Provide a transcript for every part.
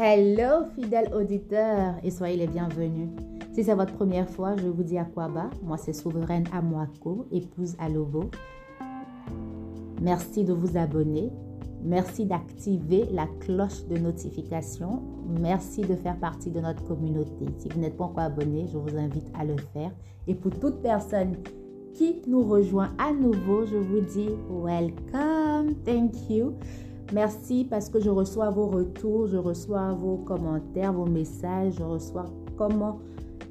Hello fidèles auditeurs et soyez les bienvenus. Si c'est votre première fois, je vous dis bas. Moi c'est Souveraine Amoako, épouse à Lobo. Merci de vous abonner. Merci d'activer la cloche de notification. Merci de faire partie de notre communauté. Si vous n'êtes pas encore abonné, je vous invite à le faire. Et pour toute personne qui nous rejoint à nouveau, je vous dis welcome, thank you. Merci parce que je reçois vos retours, je reçois vos commentaires, vos messages, je reçois comment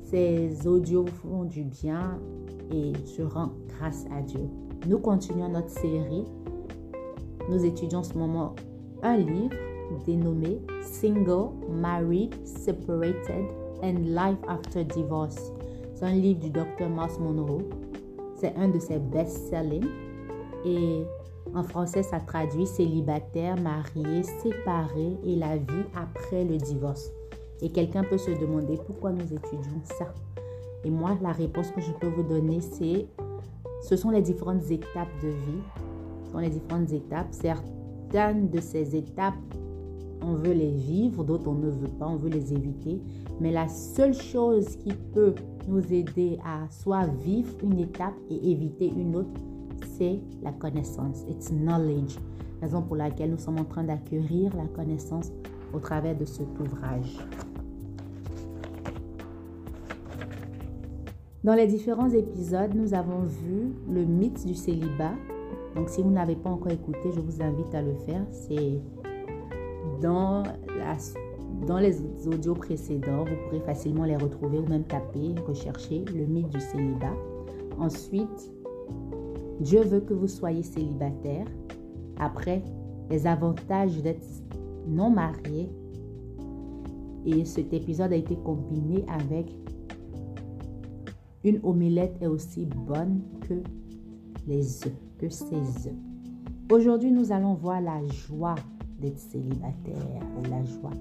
ces audios font du bien et je rends grâce à Dieu. Nous continuons notre série. Nous étudions en ce moment un livre dénommé Single, Married, Separated and Life After Divorce. C'est un livre du docteur Mars Monroe. C'est un de ses best-sellers. Et en français, ça traduit célibataire, marié, séparé et la vie après le divorce. Et quelqu'un peut se demander pourquoi nous étudions ça. Et moi, la réponse que je peux vous donner, c'est ce sont les différentes étapes de vie. Ce sont les différentes étapes. Certaines de ces étapes, on veut les vivre, d'autres on ne veut pas, on veut les éviter. Mais la seule chose qui peut nous aider à soit vivre une étape et éviter une autre, la connaissance. It's knowledge. Raison pour laquelle nous sommes en train d'acquérir la connaissance au travers de cet ouvrage. Dans les différents épisodes, nous avons vu le mythe du célibat. Donc, si vous n'avez pas encore écouté, je vous invite à le faire. C'est dans, dans les audios précédents, vous pourrez facilement les retrouver ou même taper, rechercher le mythe du célibat. Ensuite, Dieu veut que vous soyez célibataire. Après, les avantages d'être non marié. Et cet épisode a été combiné avec une omelette est aussi bonne que les œufs, que ses œufs. Aujourd'hui, nous allons voir la joie d'être célibataire la joie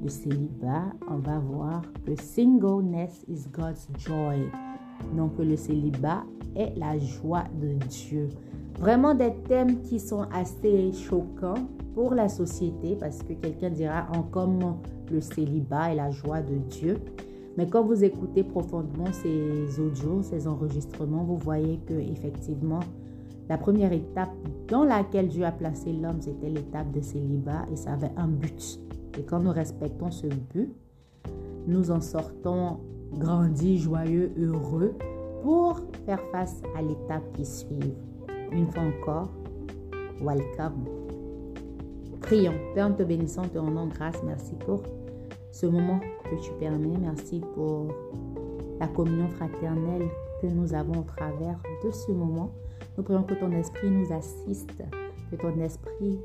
du célibat. On va voir que singleness is God's joy. Donc, le célibat est la joie de Dieu. Vraiment des thèmes qui sont assez choquants pour la société parce que quelqu'un dira en comment le célibat est la joie de Dieu. Mais quand vous écoutez profondément ces audios, ces enregistrements, vous voyez que effectivement, la première étape dans laquelle Dieu a placé l'homme, c'était l'étape de célibat et ça avait un but. Et quand nous respectons ce but, nous en sortons grandis, joyeux, heureux pour faire face à l'étape qui suit. Une fois encore, welcome. Prions. Père, nous te bénissons, te rendons grâce. Merci pour ce moment que tu permets. Merci pour la communion fraternelle que nous avons au travers de ce moment. Nous prions que ton esprit nous assiste, que ton esprit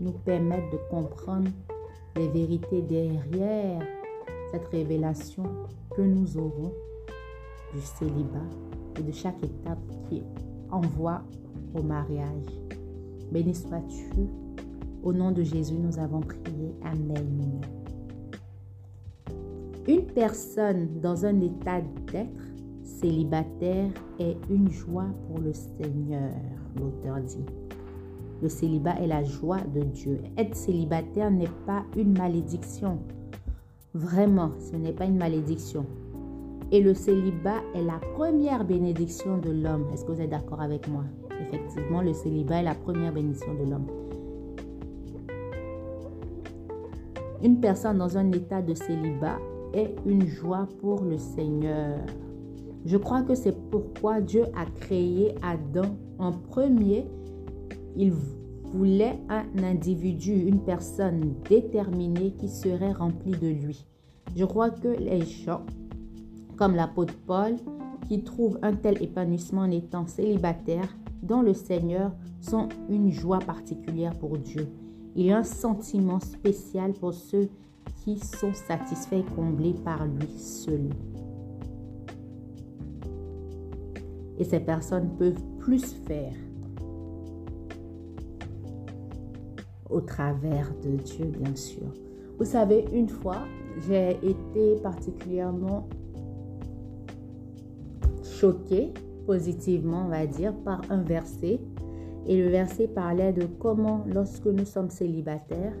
nous permette de comprendre les vérités derrière cette révélation que nous aurons du célibat et de chaque étape qui envoie au mariage. Béni sois-tu. Au nom de Jésus, nous avons prié. Amen. Une personne dans un état d'être célibataire est une joie pour le Seigneur, l'auteur dit. Le célibat est la joie de Dieu. Être célibataire n'est pas une malédiction. Vraiment, ce n'est pas une malédiction. Et le célibat est la première bénédiction de l'homme. Est-ce que vous êtes d'accord avec moi? Effectivement, le célibat est la première bénédiction de l'homme. Une personne dans un état de célibat est une joie pour le Seigneur. Je crois que c'est pourquoi Dieu a créé Adam en premier. Il voulait un individu, une personne déterminée qui serait remplie de lui. Je crois que les gens, comme l'apôtre Paul, qui trouvent un tel épanouissement en étant célibataire dans le Seigneur, sont une joie particulière pour Dieu. Il y a un sentiment spécial pour ceux qui sont satisfaits et comblés par lui seul. Et ces personnes peuvent plus faire au travers de Dieu, bien sûr. Vous savez, une fois, j'ai été particulièrement choquée, positivement, on va dire, par un verset. Et le verset parlait de comment, lorsque nous sommes célibataires,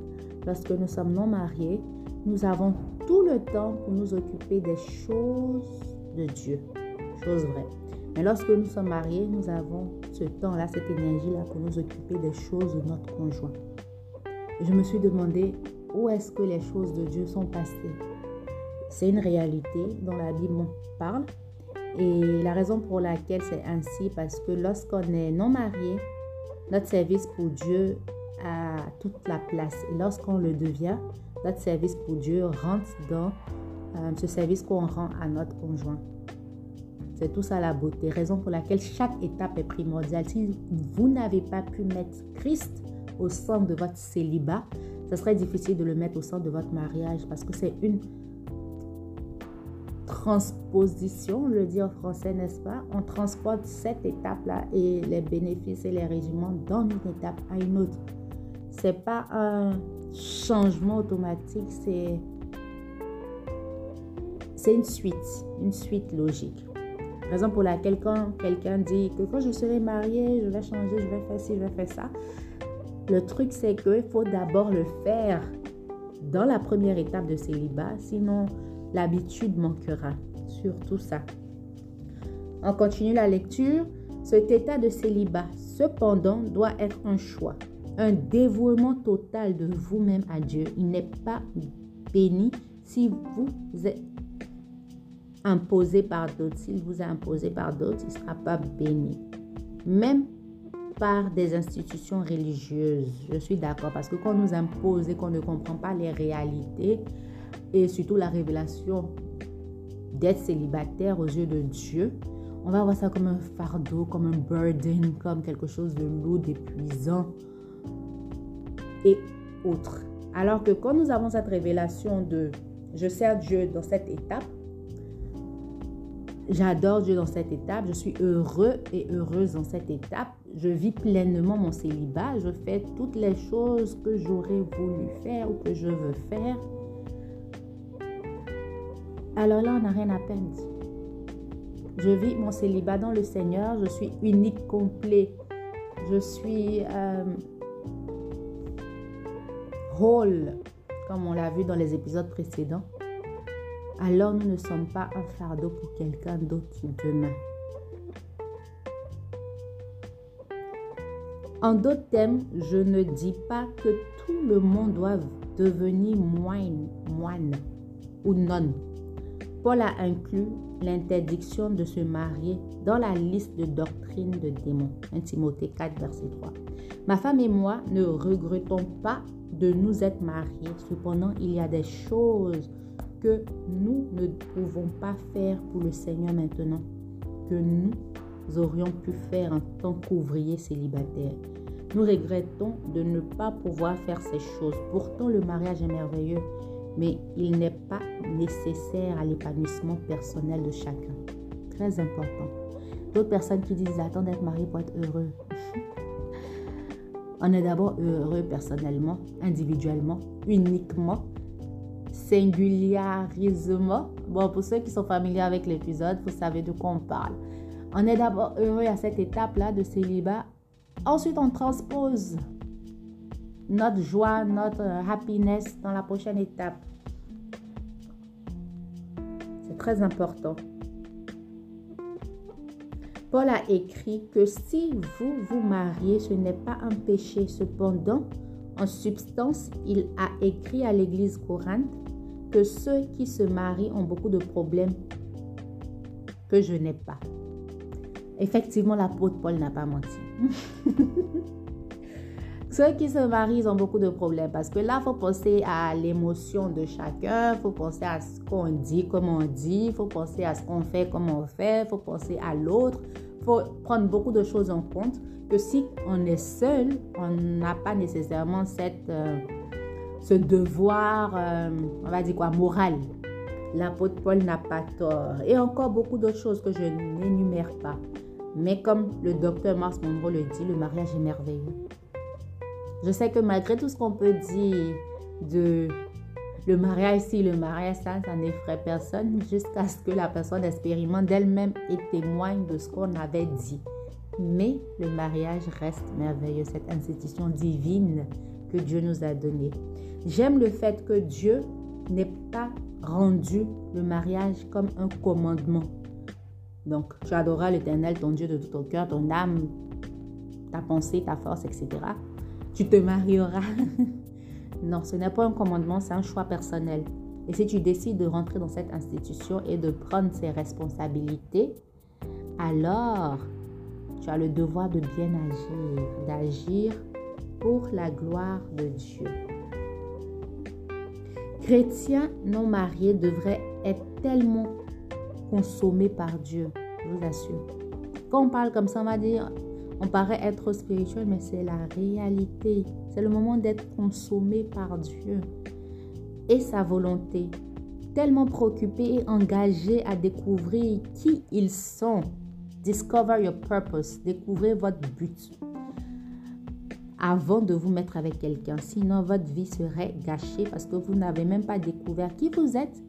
lorsque nous sommes non mariés, nous avons tout le temps pour nous occuper des choses de Dieu, choses vraies. Mais lorsque nous sommes mariés, nous avons ce temps-là, cette énergie-là pour nous occuper des choses de notre conjoint. Je me suis demandé où est-ce que les choses de Dieu sont passées? C'est une réalité dont la Bible parle. Et la raison pour laquelle c'est ainsi, parce que lorsqu'on est non marié, notre service pour Dieu a toute la place. Et lorsqu'on le devient, notre service pour Dieu rentre dans euh, ce service qu'on rend à notre conjoint. C'est tout ça la beauté, raison pour laquelle chaque étape est primordiale. Si vous n'avez pas pu mettre Christ au centre de votre célibat, ce serait difficile de le mettre au centre de votre mariage parce que c'est une transposition, on le dit en français, n'est-ce pas? On transporte cette étape-là et les bénéfices et les régiments d'une étape à une autre. C'est pas un changement automatique, c'est c'est une suite, une suite logique. Raison pour laquelle quand quelqu'un dit que quand je serai marié, je vais changer, je vais faire ci, je vais faire ça. Le truc, c'est qu'il faut d'abord le faire dans la première étape de célibat, sinon l'habitude manquera sur tout ça. On continue la lecture. Cet état de célibat, cependant, doit être un choix, un dévouement total de vous-même à Dieu. Il n'est pas béni si vous êtes imposé par d'autres. S'il vous est imposé par d'autres, il ne sera pas béni. Même par des institutions religieuses. Je suis d'accord parce que quand on nous impose et qu'on ne comprend pas les réalités et surtout la révélation d'être célibataire aux yeux de Dieu, on va voir ça comme un fardeau, comme un burden, comme quelque chose de lourd, d'épuisant et autres. Alors que quand nous avons cette révélation de je sers Dieu dans cette étape, j'adore Dieu dans cette étape, je suis heureux et heureuse dans cette étape, je vis pleinement mon célibat, je fais toutes les choses que j'aurais voulu faire ou que je veux faire. Alors là, on n'a rien à peine Je vis mon célibat dans le Seigneur, je suis unique, complet, je suis euh, whole, comme on l'a vu dans les épisodes précédents. Alors nous ne sommes pas un fardeau pour quelqu'un d'autre demain. En d'autres termes, je ne dis pas que tout le monde doit devenir moine, moine ou non. Paul a inclus l'interdiction de se marier dans la liste de doctrines de démons. 1 Timothée 4, verset 3. Ma femme et moi ne regrettons pas de nous être mariés. Cependant, il y a des choses que nous ne pouvons pas faire pour le Seigneur maintenant, que nous aurions pu faire en tant qu'ouvriers célibataires. Nous regrettons de ne pas pouvoir faire ces choses. Pourtant, le mariage est merveilleux, mais il n'est pas nécessaire à l'épanouissement personnel de chacun. Très important. D'autres personnes qui disent attends d'être marié pour être heureux. On est d'abord heureux personnellement, individuellement, uniquement, singularisement. Bon, pour ceux qui sont familiers avec l'épisode, vous savez de quoi on parle. On est d'abord heureux à cette étape-là de célibat. Ensuite, on transpose notre joie, notre happiness dans la prochaine étape. Important. Paul a écrit que si vous vous mariez, ce n'est pas un péché. Cependant, en substance, il a écrit à l'église Corinthe que ceux qui se marient ont beaucoup de problèmes que je n'ai pas. Effectivement, l'apôtre Paul n'a pas menti. Ceux qui se marient, ont beaucoup de problèmes parce que là, il faut penser à l'émotion de chacun, il faut penser à ce qu'on dit, comment on dit, il faut penser à ce qu'on fait, comment on fait, il faut penser à l'autre, il faut prendre beaucoup de choses en compte que si on est seul, on n'a pas nécessairement cette, euh, ce devoir, euh, on va dire quoi, moral. L'apôtre Paul n'a pas tort. Et encore beaucoup d'autres choses que je n'énumère pas. Mais comme le docteur Mars Monroe le dit, le mariage est merveilleux. Je sais que malgré tout ce qu'on peut dire de le mariage ici, le mariage ça, ça n'effraie personne jusqu'à ce que la personne expérimente d'elle-même et témoigne de ce qu'on avait dit. Mais le mariage reste merveilleux, cette institution divine que Dieu nous a donné. J'aime le fait que Dieu n'ait pas rendu le mariage comme un commandement. Donc, tu adoreras l'Éternel, ton Dieu, de tout ton cœur, ton âme, ta pensée, ta force, etc. Tu te marieras. non, ce n'est pas un commandement, c'est un choix personnel. Et si tu décides de rentrer dans cette institution et de prendre ses responsabilités, alors tu as le devoir de bien agir, d'agir pour la gloire de Dieu. Chrétiens non mariés devraient être tellement consommés par Dieu, je vous assure. Quand on parle comme ça, on va dire, on paraît être spirituel, mais c'est la réalité. C'est le moment d'être consommé par Dieu et sa volonté. Tellement préoccupés et engagés à découvrir qui ils sont. Discover your purpose. Découvrez votre but avant de vous mettre avec quelqu'un. Sinon, votre vie serait gâchée parce que vous n'avez même pas découvert qui vous êtes,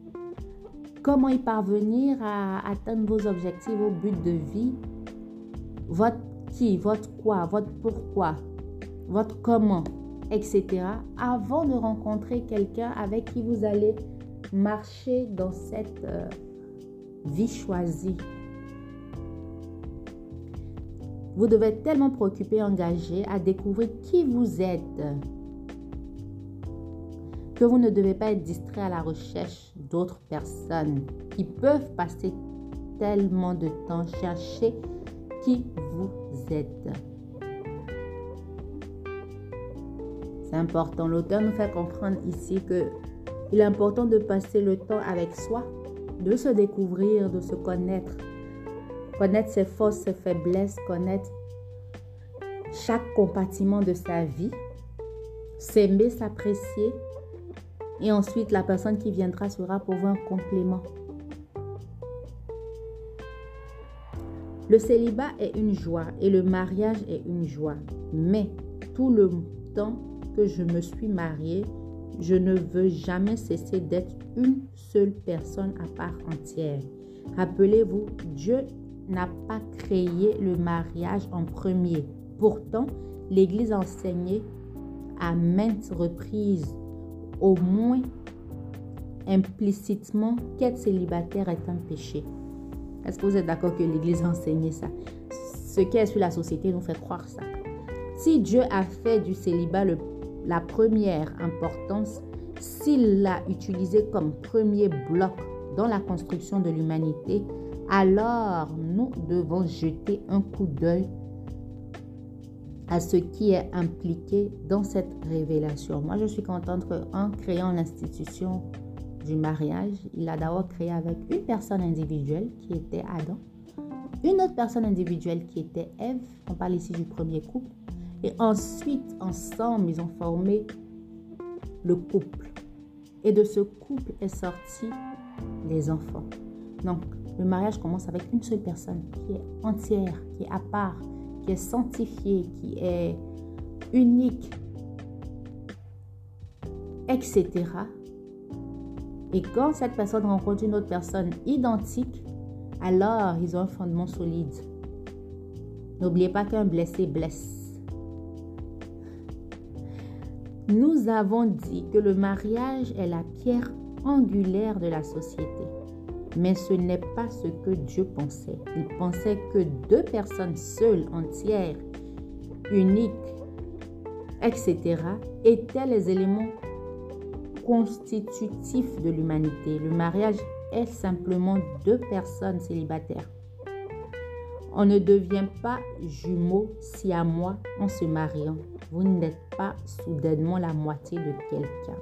comment y parvenir à atteindre vos objectifs, vos buts de vie, votre qui, votre quoi, votre pourquoi, votre comment, etc. avant de rencontrer quelqu'un avec qui vous allez marcher dans cette euh, vie choisie. Vous devez être tellement préoccupé, engagé à découvrir qui vous êtes que vous ne devez pas être distrait à la recherche d'autres personnes qui peuvent passer tellement de temps chercher qui vous êtes. C'est important. L'auteur nous fait comprendre ici que il est important de passer le temps avec soi, de se découvrir, de se connaître connaître ses forces, ses faiblesses, connaître chaque compartiment de sa vie, s'aimer, s'apprécier. Et ensuite, la personne qui viendra sera pour vous un complément. Le célibat est une joie et le mariage est une joie. Mais tout le temps que je me suis mariée, je ne veux jamais cesser d'être une seule personne à part entière. Rappelez-vous, Dieu n'a pas créé le mariage en premier. Pourtant, l'Église enseignait à maintes reprises, au moins implicitement, qu'être célibataire est un péché. Est-ce que vous êtes d'accord que l'Église a enseigné ça? Ce qui est sur la société nous fait croire ça. Si Dieu a fait du célibat la première importance, s'il l'a utilisé comme premier bloc dans la construction de l'humanité, alors nous devons jeter un coup d'œil à ce qui est impliqué dans cette révélation. Moi, je suis contente qu'en créant l'institution du mariage, il a d'abord créé avec une personne individuelle qui était Adam, une autre personne individuelle qui était Ève, on parle ici du premier couple, et ensuite, ensemble, ils ont formé le couple. Et de ce couple est sorti des enfants. Donc, le mariage commence avec une seule personne qui est entière, qui est à part, qui est sanctifiée, qui est unique, etc. Et quand cette personne rencontre une autre personne identique, alors ils ont un fondement solide. N'oubliez pas qu'un blessé blesse. Nous avons dit que le mariage est la pierre angulaire de la société. Mais ce n'est pas ce que Dieu pensait. Il pensait que deux personnes seules, entières, uniques, etc., étaient les éléments constitutifs de l'humanité. Le mariage est simplement deux personnes célibataires. On ne devient pas jumeaux si à moi en se mariant. Vous n'êtes pas soudainement la moitié de quelqu'un.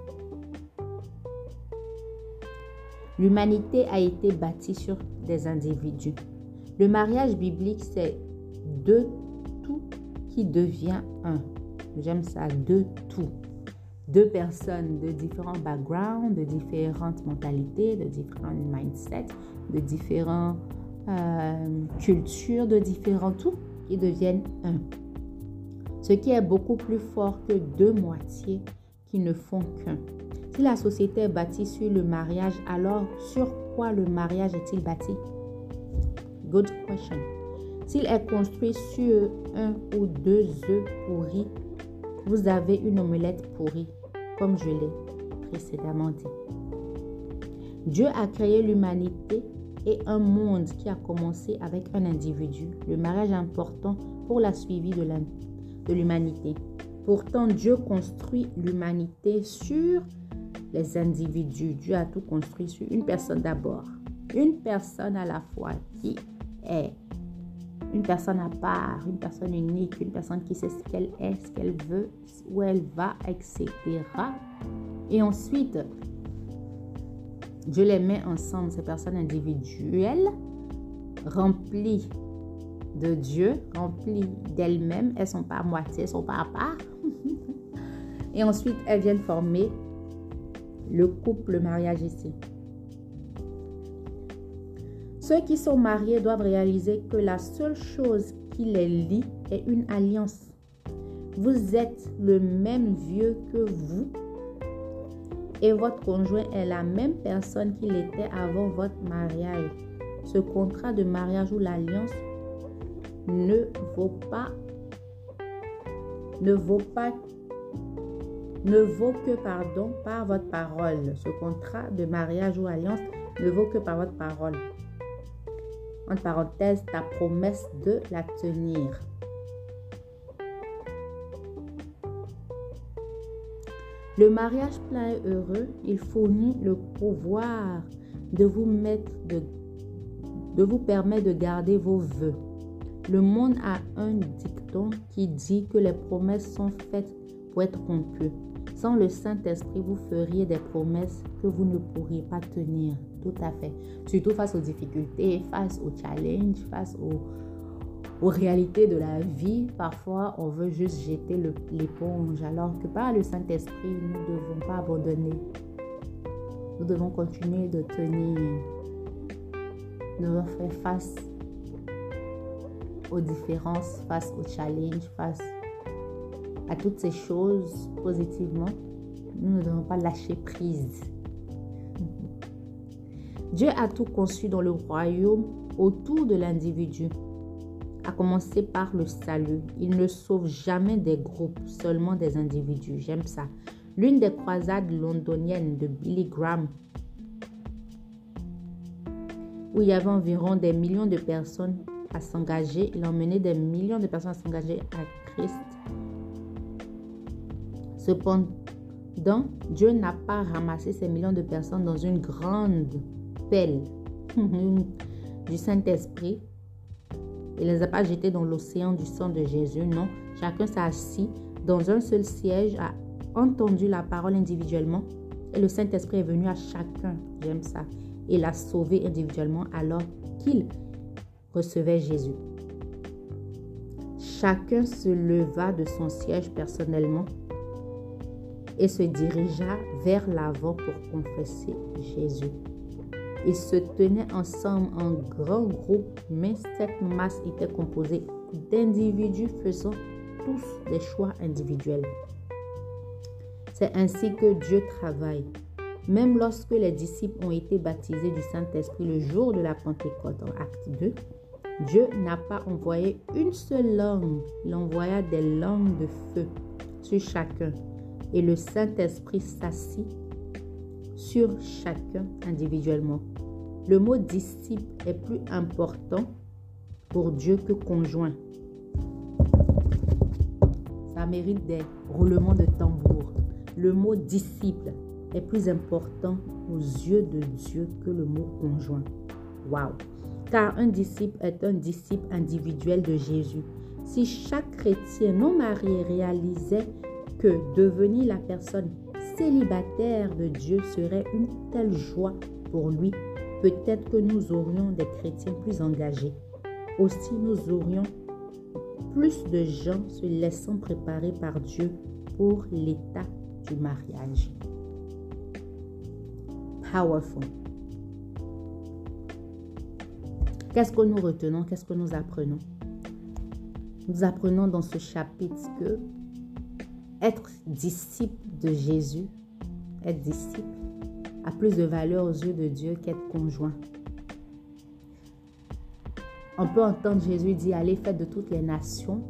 L'humanité a été bâtie sur des individus. Le mariage biblique, c'est deux tout qui devient un. J'aime ça, deux tout. Deux personnes de différents backgrounds, de différentes mentalités, de différents mindsets, de différentes euh, cultures, de différents tout qui deviennent un. Ce qui est beaucoup plus fort que deux moitiés qui ne font qu'un. Si la société est bâtie sur le mariage, alors sur quoi le mariage est-il bâti? Good question. S'il est construit sur un ou deux œufs pourris, vous avez une omelette pourrie, comme je l'ai précédemment dit. Dieu a créé l'humanité et un monde qui a commencé avec un individu. Le mariage important pour la suivi de l'humanité. Pourtant, Dieu construit l'humanité sur les individus. Dieu a tout construit sur une personne d'abord. Une personne à la fois qui est une personne à part, une personne unique, une personne qui sait ce qu'elle est, ce qu'elle veut, où elle va, etc. Et ensuite, Dieu les met ensemble, ces personnes individuelles, remplies de Dieu, remplies d'elles-mêmes. Elles sont pas à moitié, elles sont pas à part. Et ensuite, elles viennent former le couple, le mariage ici. Ceux qui sont mariés doivent réaliser que la seule chose qui les lie est une alliance. Vous êtes le même vieux que vous et votre conjoint est la même personne qu'il était avant votre mariage. Ce contrat de mariage ou l'alliance ne vaut pas ne vaut pas ne vaut que pardon par votre parole. Ce contrat de mariage ou alliance ne vaut que par votre parole. En parenthèse, ta promesse de la tenir. Le mariage plein et heureux, il fournit le pouvoir de vous mettre de, de vous permettre de garder vos vœux. Le monde a un dicton qui dit que les promesses sont faites pour être rompues. Sans le Saint-Esprit, vous feriez des promesses que vous ne pourriez pas tenir. Tout à fait. Surtout face aux difficultés, face aux challenges, face aux, aux réalités de la vie. Parfois, on veut juste jeter l'éponge, alors que par le Saint-Esprit, nous ne devons pas abandonner. Nous devons continuer de tenir. Nous devons faire face aux différences, face aux challenges, face à toutes ces choses positivement, nous ne devons pas lâcher prise. Dieu a tout conçu dans le royaume autour de l'individu, à commencer par le salut. Il ne sauve jamais des groupes, seulement des individus. J'aime ça. L'une des croisades londoniennes de Billy Graham, où il y avait environ des millions de personnes à s'engager, il a emmené des millions de personnes à s'engager à Christ Cependant, Dieu n'a pas ramassé ces millions de personnes dans une grande du Saint-Esprit. Il ne les a pas jetées dans l'océan du sang de Jésus. Non, chacun s'est assis dans un seul siège, a entendu la parole individuellement et le Saint-Esprit est venu à chacun. J'aime ça. Et l'a sauvé individuellement alors qu'il recevait Jésus. Chacun se leva de son siège personnellement et se dirigea vers l'avant pour confesser Jésus. Ils se tenaient ensemble en grand groupe, mais cette masse était composée d'individus faisant tous des choix individuels. C'est ainsi que Dieu travaille. Même lorsque les disciples ont été baptisés du Saint-Esprit le jour de la Pentecôte en Acte 2, Dieu n'a pas envoyé une seule langue, il envoya des langues de feu sur chacun et le Saint-Esprit s'assit sur chacun individuellement. Le mot disciple est plus important pour Dieu que conjoint. Ça mérite des roulements de tambour. Le mot disciple est plus important aux yeux de Dieu que le mot conjoint. Waouh! Car un disciple est un disciple individuel de Jésus. Si chaque chrétien non marié réalisait que devenir la personne célibataire de Dieu serait une telle joie pour lui, peut-être que nous aurions des chrétiens plus engagés. Aussi, nous aurions plus de gens se laissant préparer par Dieu pour l'état du mariage. Powerful. Qu'est-ce que nous retenons? Qu'est-ce que nous apprenons? Nous apprenons dans ce chapitre que être disciple de Jésus, être disciple, a plus de valeur aux yeux de Dieu qu'être conjoint. On peut entendre Jésus dire, allez, faites de toutes les nations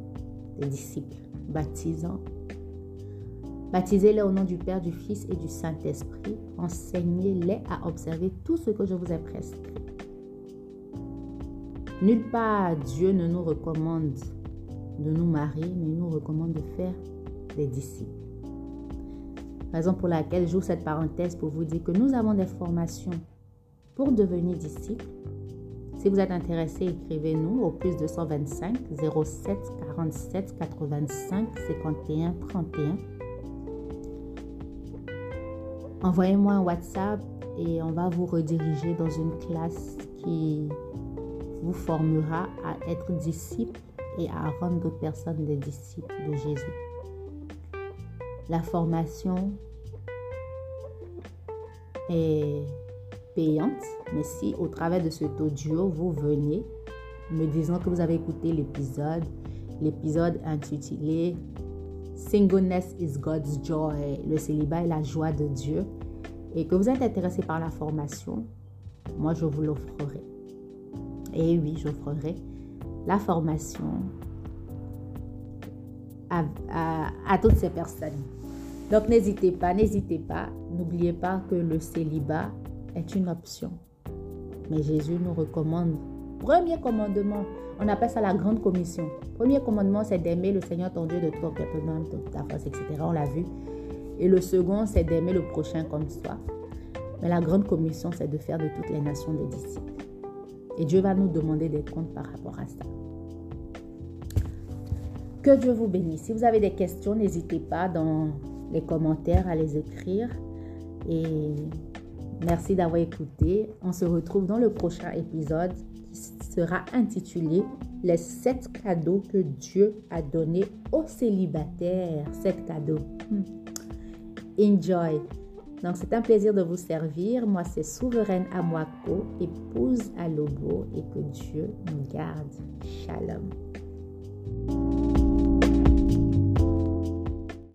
des disciples, baptisant Baptisez-les au nom du Père, du Fils et du Saint-Esprit. Enseignez-les à observer tout ce que je vous ai prescrit. Nulle part Dieu ne nous recommande de nous marier, mais il nous recommande de faire disciples. Raison pour laquelle j'ouvre cette parenthèse pour vous dire que nous avons des formations pour devenir disciples. Si vous êtes intéressé, écrivez-nous au plus 225 07 47 85 51 31 envoyez-moi un WhatsApp et on va vous rediriger dans une classe qui vous formera à être disciple et à rendre d'autres personnes des disciples de Jésus. La formation est payante, mais si au travers de cet audio, vous venez me disant que vous avez écouté l'épisode, l'épisode intitulé Singleness is God's Joy. Le célibat est la joie de Dieu. Et que vous êtes intéressé par la formation, moi je vous l'offrerai. Et oui, j'offrerai la formation à, à, toutes ces personnes. Donc n'hésitez pas, n'hésitez pas. N'oubliez pas que le célibat est une option. Mais Jésus nous recommande, premier commandement, on appelle ça la grande commission. Premier commandement, c'est d'aimer le Seigneur ton Dieu de ton cœur, de ta force, etc. On l'a vu. Et le second, c'est d'aimer le prochain comme soi. Mais la grande commission, c'est de faire de toutes les nations des disciples. Et Dieu va nous demander des comptes par rapport à ça. Que Dieu vous bénisse. Si vous avez des questions, n'hésitez pas dans les commentaires à les écrire. Et merci d'avoir écouté. On se retrouve dans le prochain épisode sera intitulé Les sept cadeaux que Dieu a donnés aux célibataires. Sept cadeaux. Hmm. Enjoy. Donc, c'est un plaisir de vous servir. Moi, c'est Souveraine Amwako, épouse à Lobo, et que Dieu nous garde. Shalom.